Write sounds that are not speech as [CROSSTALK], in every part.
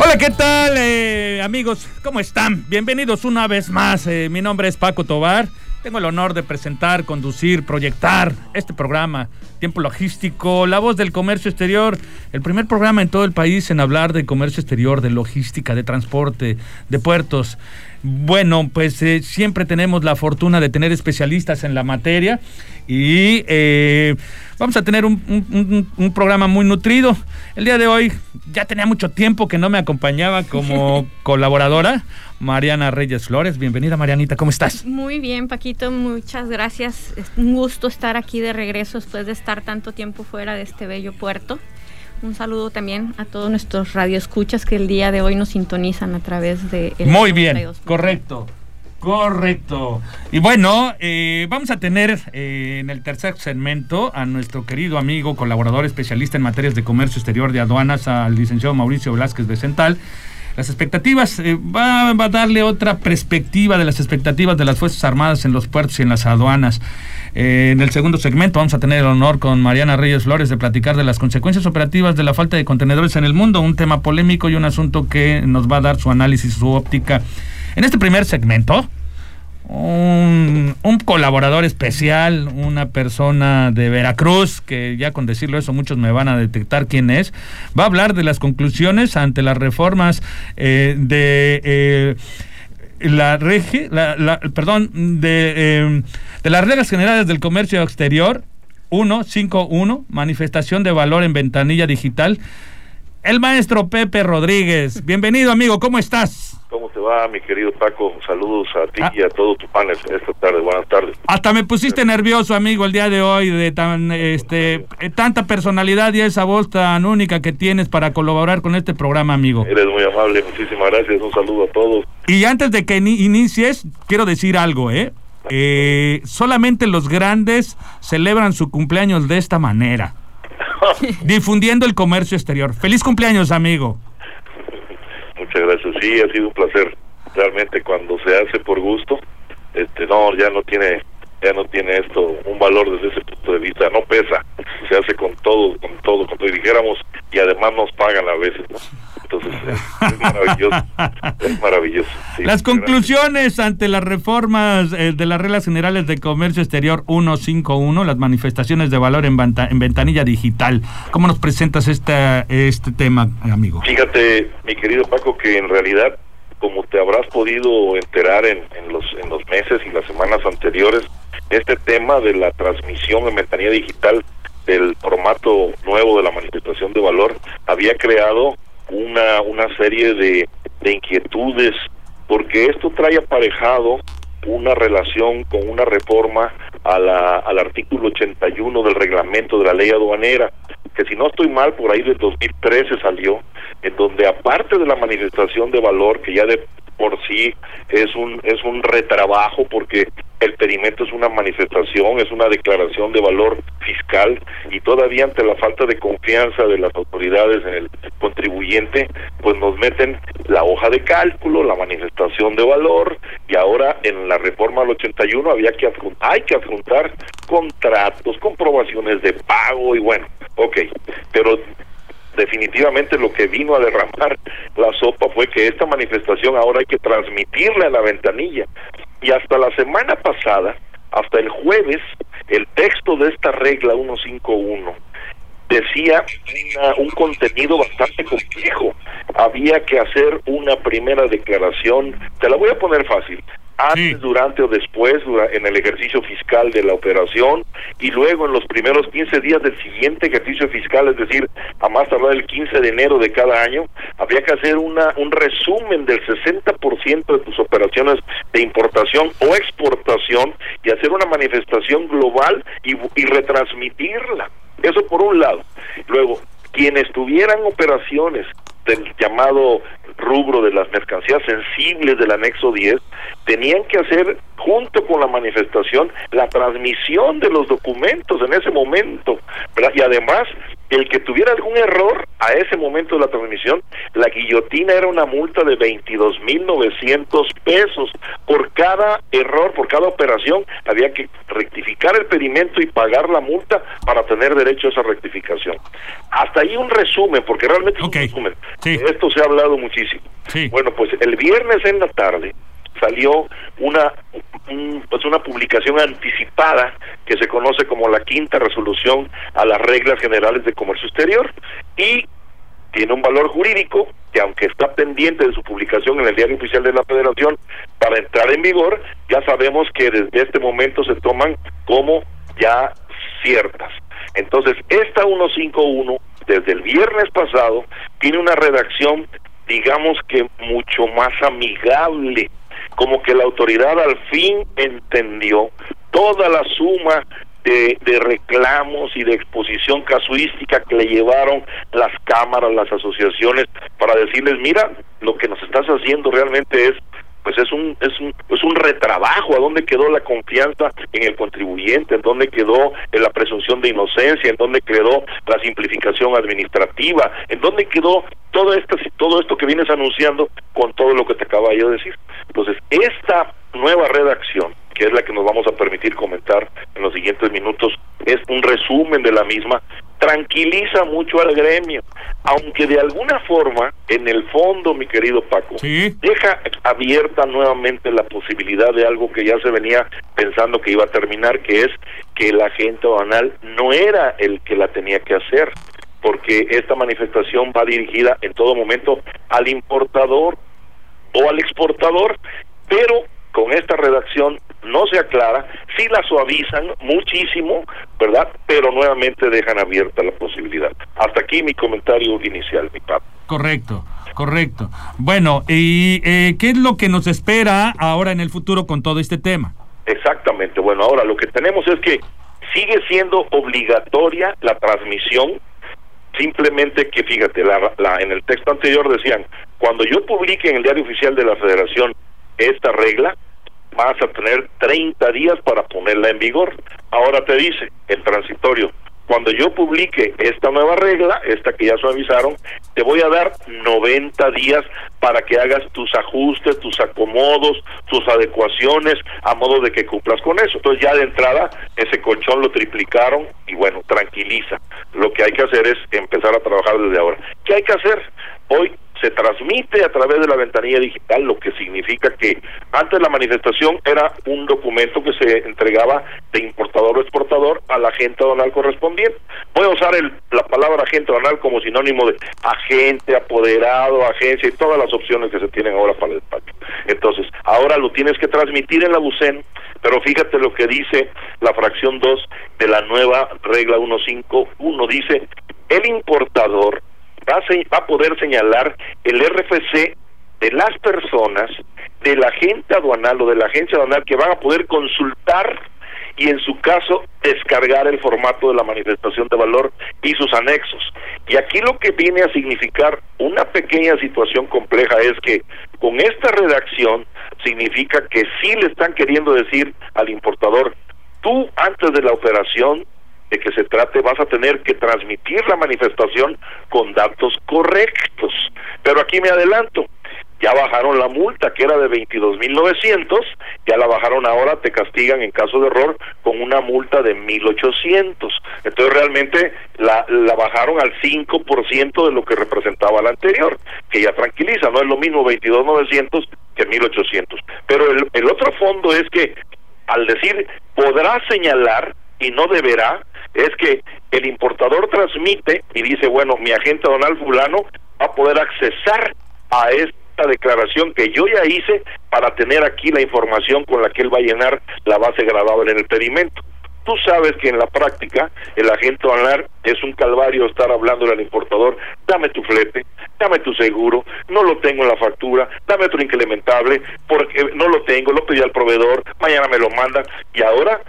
Hola, ¿qué tal eh, amigos? ¿Cómo están? Bienvenidos una vez más. Eh, mi nombre es Paco Tobar. Tengo el honor de presentar, conducir, proyectar este programa, Tiempo Logístico, La Voz del Comercio Exterior, el primer programa en todo el país en hablar de comercio exterior, de logística, de transporte, de puertos. Bueno, pues eh, siempre tenemos la fortuna de tener especialistas en la materia y eh, vamos a tener un, un, programa muy nutrido. El día de hoy ya tenía mucho tiempo que no me acompañaba como [LAUGHS] colaboradora. Mariana Reyes Flores, bienvenida Marianita, ¿cómo estás? Muy bien, Paquito, muchas gracias. Es un gusto estar aquí de regreso después de estar tanto tiempo fuera de este bello puerto. Un saludo también a todos nuestros radioescuchas que el día de hoy nos sintonizan a través de... El Muy bien, correcto. Correcto. Y bueno, eh, vamos a tener eh, en el tercer segmento a nuestro querido amigo, colaborador especialista en materias de comercio exterior de aduanas, al licenciado Mauricio Velázquez Becental. Las expectativas, eh, va, va, a darle otra perspectiva de las expectativas de las Fuerzas Armadas en los puertos y en las aduanas. Eh, en el segundo segmento vamos a tener el honor con Mariana Reyes Flores de platicar de las consecuencias operativas de la falta de contenedores en el mundo, un tema polémico y un asunto que nos va a dar su análisis, su óptica. En este primer segmento, un, colaborador especial, una persona de Veracruz, que ya con decirlo eso muchos me van a detectar quién es, va a hablar de las conclusiones ante las reformas eh, de... Eh, la, regi, la, perdón, de, eh, de las reglas generales del comercio exterior 151, manifestación de valor en ventanilla digital. El maestro Pepe Rodríguez. Bienvenido, amigo, ¿cómo estás? ¿Cómo te va, mi querido Paco? Saludos a ti ah. y a todo tu panel esta tarde. Buenas tardes. Hasta me pusiste nervioso, amigo, el día de hoy, de tan, este, eh, tanta personalidad y esa voz tan única que tienes para colaborar con este programa, amigo. Eres muy amable, muchísimas gracias. Un saludo a todos. Y antes de que inicies, quiero decir algo, ¿eh? Eh, solamente los grandes celebran su cumpleaños de esta manera. [LAUGHS] difundiendo el comercio exterior. Feliz cumpleaños, amigo. Sí, ha sido un placer. Realmente cuando se hace por gusto, este no, ya no tiene ya no tiene esto un valor desde ese punto de vista, no pesa, se hace con todo, con todo, como dijéramos, y además nos pagan a veces, Entonces es, maravilloso, es maravilloso. las conclusiones ante las reformas eh, de las reglas generales de comercio exterior 151, las manifestaciones de valor en, en ventanilla digital, ¿cómo nos presentas este, este tema, amigo? Fíjate, mi querido Paco, que en realidad como te habrás podido enterar en, en, los, en los meses y las semanas anteriores, este tema de la transmisión en ventanilla digital del formato nuevo de la manifestación de valor había creado una, una serie de, de inquietudes porque esto trae aparejado una relación con una reforma a la, al artículo 81 del reglamento de la ley aduanera, que si no estoy mal, por ahí del 2013 salió, en donde aparte de la manifestación de valor, que ya de por sí es un es un retrabajo porque el pedimento es una manifestación, es una declaración de valor fiscal y todavía ante la falta de confianza de las autoridades en el contribuyente, pues nos meten la hoja de cálculo, la manifestación de valor y ahora en la reforma del 81 había que hay que afrontar contratos, comprobaciones de pago y bueno, ok, pero definitivamente lo que vino a derramar la sopa fue que esta manifestación ahora hay que transmitirla a la ventanilla. Y hasta la semana pasada, hasta el jueves, el texto de esta regla 151 decía un contenido bastante complejo. Había que hacer una primera declaración, te la voy a poner fácil, antes, durante o después en el ejercicio fiscal de la operación y luego en los primeros 15 días del siguiente ejercicio fiscal, es decir, a más tardar el 15 de enero de cada año, había que hacer una un resumen del 60% de tus operaciones de importación o exportación y hacer una manifestación global y, y retransmitirla. Eso por un lado. Luego, quienes tuvieran operaciones del llamado rubro de las mercancías sensibles del anexo 10 tenían que hacer junto con la manifestación la transmisión de los documentos en ese momento y además el que tuviera algún error a ese momento de la transmisión la guillotina era una multa de 22.900 pesos. Por cada error por cada operación había que rectificar el pedimento y pagar la multa para tener derecho a esa rectificación. Hasta ahí un resumen porque realmente es un resumen. Esto se ha hablado muchísimo. Bueno, pues el viernes en la tarde salió una pues una publicación anticipada que se conoce como la quinta resolución a las reglas generales de comercio exterior y tiene un valor jurídico que aunque está pendiente de su publicación en el diario oficial de la Federación para entrar en vigor, ya sabemos que desde este momento se toman como ya ciertas. Entonces, esta 151 desde el viernes pasado tiene una redacción digamos que mucho más amigable, como que la autoridad al fin entendió toda la suma de, de, reclamos y de exposición casuística que le llevaron las cámaras, las asociaciones, para decirles, mira, lo que nos estás haciendo realmente es pues es un es un es un retrabajo. A dónde quedó la confianza en el contribuyente en dónde quedó la presunción de inocencia en dónde quedó la simplificación administrativa en dónde quedó todo esto todo esto que vienes anunciando con todo lo que te acaba yo de decir entonces esta nueva redacción que es la que nos vamos a permitir comentar en los siguientes minutos, es un resumen de la misma, tranquiliza mucho al gremio, aunque de alguna forma, en el fondo, mi querido Paco, deja abierta nuevamente la posibilidad de algo que ya se venía pensando que iba a terminar, que es que el agente banal no era el que la tenía que hacer, porque esta manifestación va dirigida en todo momento al importador o al exportador, pero con esta redacción no se aclara, sí la suavizan muchísimo, ¿verdad? Pero nuevamente dejan abierta la posibilidad. Hasta aquí mi comentario inicial, mi papá. Correcto, correcto. Bueno, ¿y eh, qué es lo que nos espera ahora en el futuro con todo este tema? Exactamente, bueno, ahora lo que tenemos es que sigue siendo obligatoria la transmisión, simplemente que fíjate, la, en el texto anterior decían, cuando yo publique en el diario oficial de la federación esta regla, vas a tener 30 días para ponerla en vigor. Ahora te dice el transitorio, cuando yo publique esta nueva regla, esta que ya suavizaron, te voy a dar 90 días para que hagas tus ajustes, tus acomodos, tus adecuaciones, a modo de que cumplas con eso. Entonces ya de entrada ese colchón lo triplicaron y bueno, tranquiliza. Lo que hay que hacer es empezar a trabajar desde ahora. ¿Qué hay que hacer? Hoy se transmite a través de la ventanilla digital, lo que significa que antes la manifestación era un documento que se entregaba de importador o exportador al agente aduanal correspondiente. Voy a usar el, la palabra agente aduanal como sinónimo de agente, apoderado, agencia y todas las opciones que se tienen ahora para el despacho. Entonces, ahora lo tienes que transmitir en la BUCEN, pero fíjate lo que dice la fracción 2 de la nueva regla 151, dice, el importador va a, poder señalar el RFC de las personas del agente aduanal o de la agencia aduanal que van a poder consultar y en su caso descargar el formato de la manifestación de valor y sus anexos. Y aquí lo que viene a significar una pequeña situación compleja es que con esta redacción significa que sí le están queriendo decir al importador, tú antes de la operación de que se trate, vas a tener que transmitir la manifestación con datos correctos. Pero aquí me adelanto, ya bajaron la multa que era de 22.900, ya la bajaron ahora, te castigan en caso de error con una multa de 1.800. Entonces realmente la, la bajaron al 5% de lo que representaba la anterior, que ya tranquiliza, no es lo mismo 22.900 que 1.800. Pero el, el otro fondo es que al decir podrá señalar y no deberá, es que el importador transmite y dice, bueno, mi agente Donald Fulano va a poder accesar a esta declaración que yo ya hice para tener aquí la información con la que él va a llenar la base grabada en el pedimento. Tú sabes que en la práctica el agente aduanal es un calvario estar hablándole al importador, dame tu flete, dame tu seguro, no lo tengo en la factura, dame otro incrementable, porque no lo tengo, lo pedí al proveedor, mañana me lo mandan y ahora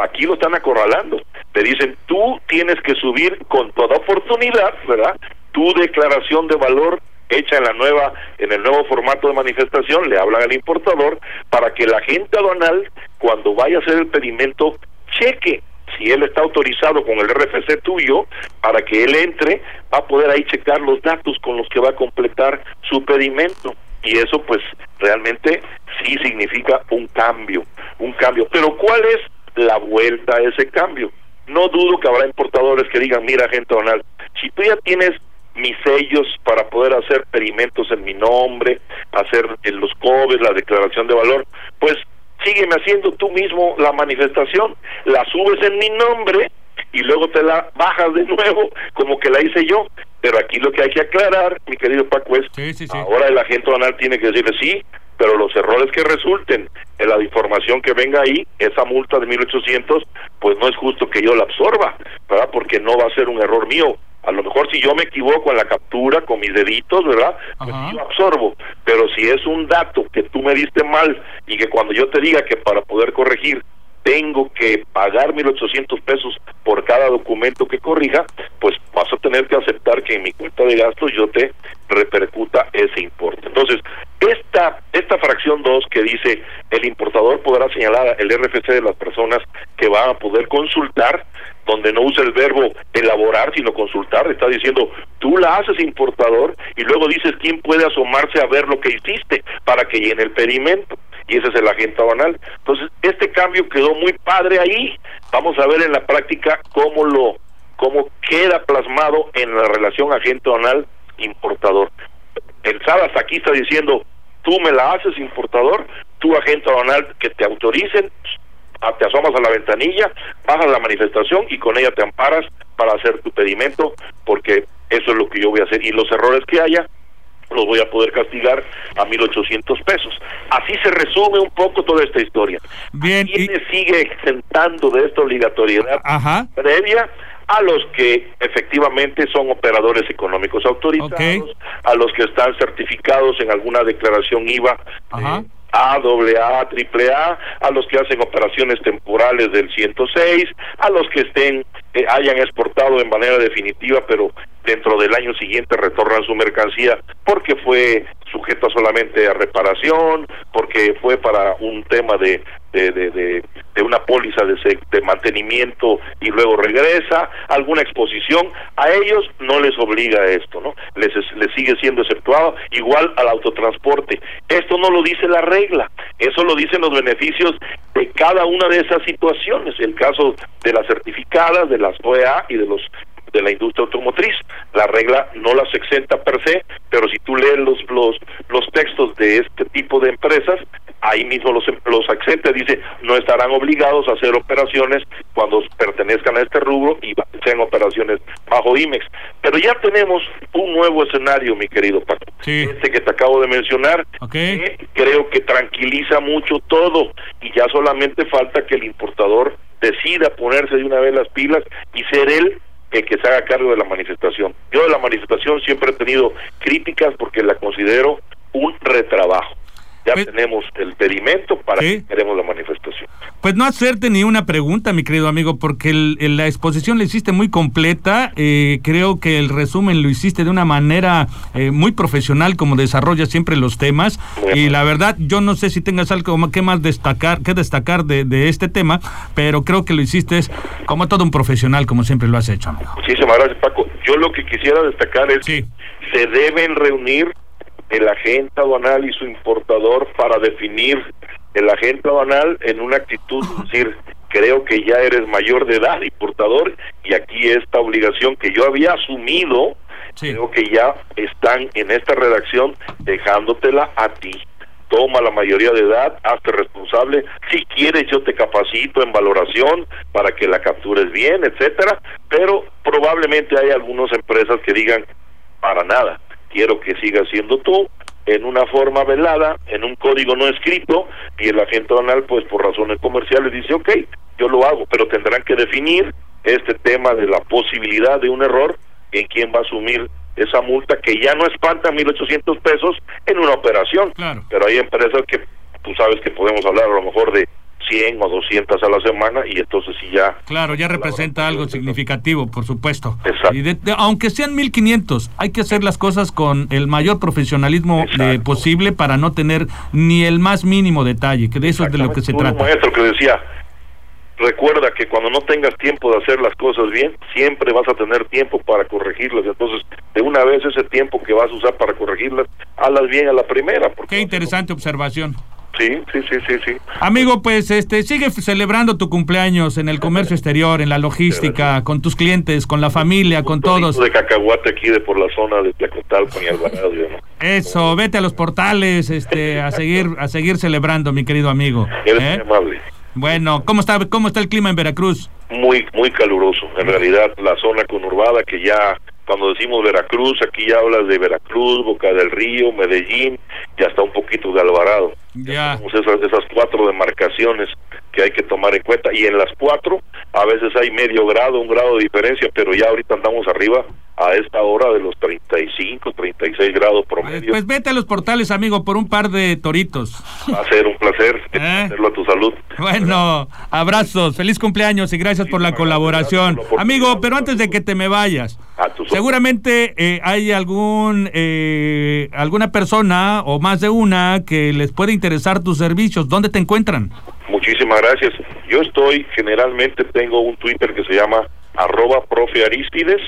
aquí lo están acorralando. Te dicen, tú tienes que subir con toda oportunidad, ¿verdad? Tu declaración de valor hecha en la nueva en el nuevo formato de manifestación le hablan al importador para que la agente aduanal cuando vaya a hacer el pedimento cheque si él está autorizado con el RFC tuyo para que él entre va a poder ahí checar los datos con los que va a completar su pedimento. Y eso pues realmente sí significa un cambio un cambio. Pero cuál es la vuelta a ese cambio no dudo que habrá importadores que digan mira agente aduanal si tú ya tienes mis sellos para poder hacer perimentos en mi nombre, hacer en los COBES, la declaración de valor, pues sígueme haciendo tú mismo la manifestación, la subes en mi nombre y luego te la bajas de [LAUGHS] nuevo como que la hice yo. Pero aquí lo que hay que aclarar, mi querido Paco, es ahora el agente banal tiene que decirle sí, pero los errores que resulten en la información que venga ahí, esa multa de 1800, pues no es justo que yo la absorba, ¿verdad? Porque no va a ser un error mío, a lo mejor si yo me equivoco en la captura con mis deditos, ¿verdad? Pues yo absorbo. Pero si es un dato que tú me diste mal y que cuando yo te diga que para poder corregir tengo que pagar 1.800 pesos por cada documento que corrija, pues vas a tener que aceptar que en mi cuenta de gastos yo te repercuta ese importe. Entonces, esta, esta fracción 2 que dice el importador podrá señalar el RFC de las personas que van a poder consultar, donde no usa el verbo elaborar, sino consultar, está diciendo, tú la haces importador y luego dices quién puede asomarse a ver lo que hiciste para que llene el pedimento. Y ese es el agente banal. Entonces, este cambio quedó muy padre ahí. Vamos a ver en la práctica cómo lo cómo queda plasmado en la relación agente banal importador. El SADAS aquí está diciendo, tú me la haces importador, tú agente banal que te autoricen, te asomas a la ventanilla, bajas la manifestación y con ella te amparas para hacer tu pedimento, porque eso es lo que yo voy a hacer. Y los errores que haya, los voy a poder castigar a 1.800 pesos. Así se resume un poco toda esta historia. Bien. ¿Quién sigue exentando de esta obligatoriedad previa? A los que efectivamente son operadores económicos autorizados, a los que están certificados en alguna declaración IVA Ajá. A, AA, AAA, a los que hacen operaciones temporales del 106, a los que estén eh, hayan exportado en manera definitiva, pero dentro del año siguiente retornan su mercancía porque fue sujeta solamente a reparación, porque fue para un tema de, de, de, de, una póliza de, de mantenimiento y luego regresa, alguna exposición, a ellos no les obliga esto, ¿no? Les, les sigue siendo exceptuado, igual al autotransporte. Esto no lo dice la regla, eso lo dicen los beneficios de cada una de esas situaciones, el caso de las certificadas, de las OEA y de los de la industria automotriz. La regla no las exenta per se, pero si tú lees los los, los textos de este tipo de empresas, ahí mismo los, los exenta, dice, no estarán obligados a hacer operaciones cuando pertenezcan a este rubro y sean operaciones bajo IMEX. Pero ya tenemos un nuevo escenario, mi querido Paco. Este que te acabo de mencionar, que creo que tranquiliza mucho todo y ya solamente falta que el importador decida ponerse de una vez las pilas y ser él el que se haga cargo de la manifestación. Yo de la manifestación siempre he tenido críticas porque la considero un retrabajo. Ya pues tenemos el pedimento para que queremos la manifestación. Pues no hacerte ni una pregunta, mi querido amigo, porque la exposición la hiciste muy completa. Eh, creo que el resumen lo hiciste de una manera eh, muy profesional, como desarrolla siempre los temas. y la verdad, yo no sé si tengas algo que más destacar, que destacar de, este tema, pero creo que lo hiciste como todo un profesional, como siempre lo has hecho, amigo. Muchísimas gracias, Paco. Yo lo que quisiera destacar es que se deben reunir el agente aduanal y su importador para definir el agente aduanal en una actitud, es decir, creo que ya eres mayor de edad, importador, y aquí esta obligación que yo había asumido, creo que ya están en esta redacción dejándotela a ti. Toma la mayoría de edad, hazte responsable. Si quieres, yo te capacito en valoración para que la captures bien, etcétera. Pero probablemente hay algunas empresas que digan para nada quiero que siga siendo tú en una forma velada, en un código no escrito, y el agente banal, pues por razones comerciales, dice, ok, yo lo hago, pero tendrán que definir este tema de la posibilidad de un error en quién va a asumir esa multa que ya no espanta 1.800 pesos en una operación. Pero hay empresas que tú sabes que podemos hablar a lo mejor de 100 o 200 a la semana y entonces sí ya... Claro, ya representa algo significativo, por supuesto. Exacto. Y de- de- aunque sean 1500, hay que hacer las cosas con el mayor profesionalismo eh, posible para no tener ni el más mínimo detalle, que de eso es de lo que se Un trata. maestro que decía, recuerda que cuando no tengas tiempo de hacer las cosas bien, siempre vas a tener tiempo para corregirlas. Entonces, de una vez ese tiempo que vas a usar para corregirlas, hazlas bien a la primera. Porque Qué interesante observación. Sí, sí, sí, sí, sí. Amigo, pues este sigue celebrando tu cumpleaños en el comercio exterior, en la logística, con tus clientes, con la familia, con todos. de cacahuate aquí de por la zona de Tlacotalpan y Alvarado, ¿no? Eso, vete a los portales, este, a [LAUGHS] seguir, a seguir celebrando, mi querido amigo. Eres ¿eh? amable. Bueno, ¿cómo está, cómo está el clima en Veracruz? Muy, muy caluroso. En realidad, la zona conurbada que ya, cuando decimos Veracruz, aquí ya hablas de Veracruz, Boca del Río, Medellín y hasta un poquito de Alvarado. Ya. Esas, esas cuatro demarcaciones que hay que tomar en cuenta y en las cuatro a veces hay medio grado, un grado de diferencia, pero ya ahorita andamos arriba a esta hora de los 35, 36 grados promedio. Pues vete a los portales, amigo, por un par de toritos. Va a ser un placer [LAUGHS] ¿Eh? tenerlo a tu salud. Bueno, abrazos, feliz cumpleaños y gracias por la colaboración. Amigo, pero antes de que te me vayas, seguramente eh, hay algún eh, alguna persona o más de una que les puede interesar tus servicios. ¿Dónde te encuentran? Muchísimas gracias. Yo estoy, generalmente tengo un Twitter que se llama arroba profe Aristides,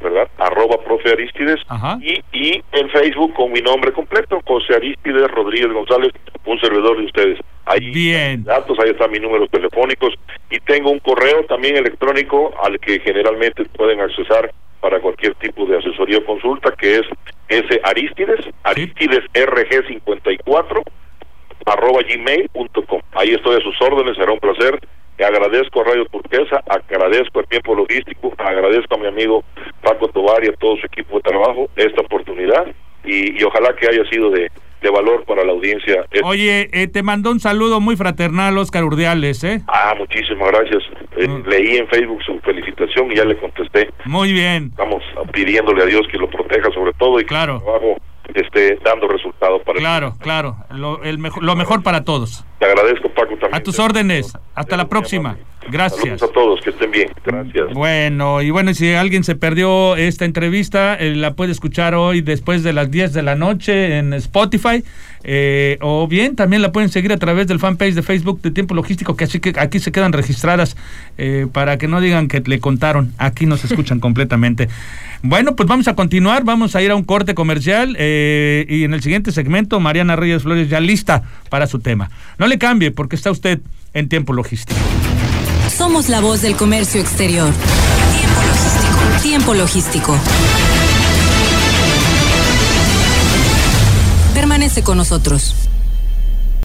¿verdad? Arroba profe Aristides. Ajá. Y, y en Facebook con mi nombre completo, José Aristides Rodríguez González, un servidor de ustedes. Ahí Bien. datos, ahí están mis números telefónicos y tengo un correo también electrónico al que generalmente pueden accesar para cualquier tipo de asesoría o consulta que es ese Aristides, Aristides RG54 arroba gmail.com. Ahí estoy a sus órdenes, será un placer. Agradezco a Radio Turquesa, agradezco el tiempo logístico, agradezco a mi amigo Paco Tobar y a todo su equipo de trabajo esta oportunidad y, y ojalá que haya sido de, de valor para la audiencia. Es- Oye, eh, te mandó un saludo muy fraternal, Oscar Urdiales, ¿eh? Ah, muchísimas gracias. Eh, Mm. Leí en Facebook su felicitación y ya le contesté. Muy bien. Estamos pidiéndole a Dios que lo proteja sobre todo y Claro. que el trabajo esté dando resultado para Claro, claro. Lo, el mejor, lo mejor para todos. Te agradezco, Paco, también. A tus órdenes. Hasta la próxima. Gracias. Saludos a todos, que estén bien. Gracias. Bueno, y bueno, si alguien se perdió esta entrevista, eh, la puede escuchar hoy después de las 10 de la noche en Spotify. eh, o bien también la pueden seguir a través del fanpage de Facebook de Tiempo Logístico, que así que aquí se quedan registradas eh, para que no digan que le contaron. Aquí nos escuchan [LAUGHS] completamente. Bueno, pues vamos a continuar, vamos a ir a un corte comercial eh, y en el siguiente segmento Mariana Reyes Flores ya lista para su tema. No le cambie porque está usted en Tiempo Logístico. Somos la voz del comercio exterior. Tiempo logístico. Tiempo logístico. Permanece con nosotros.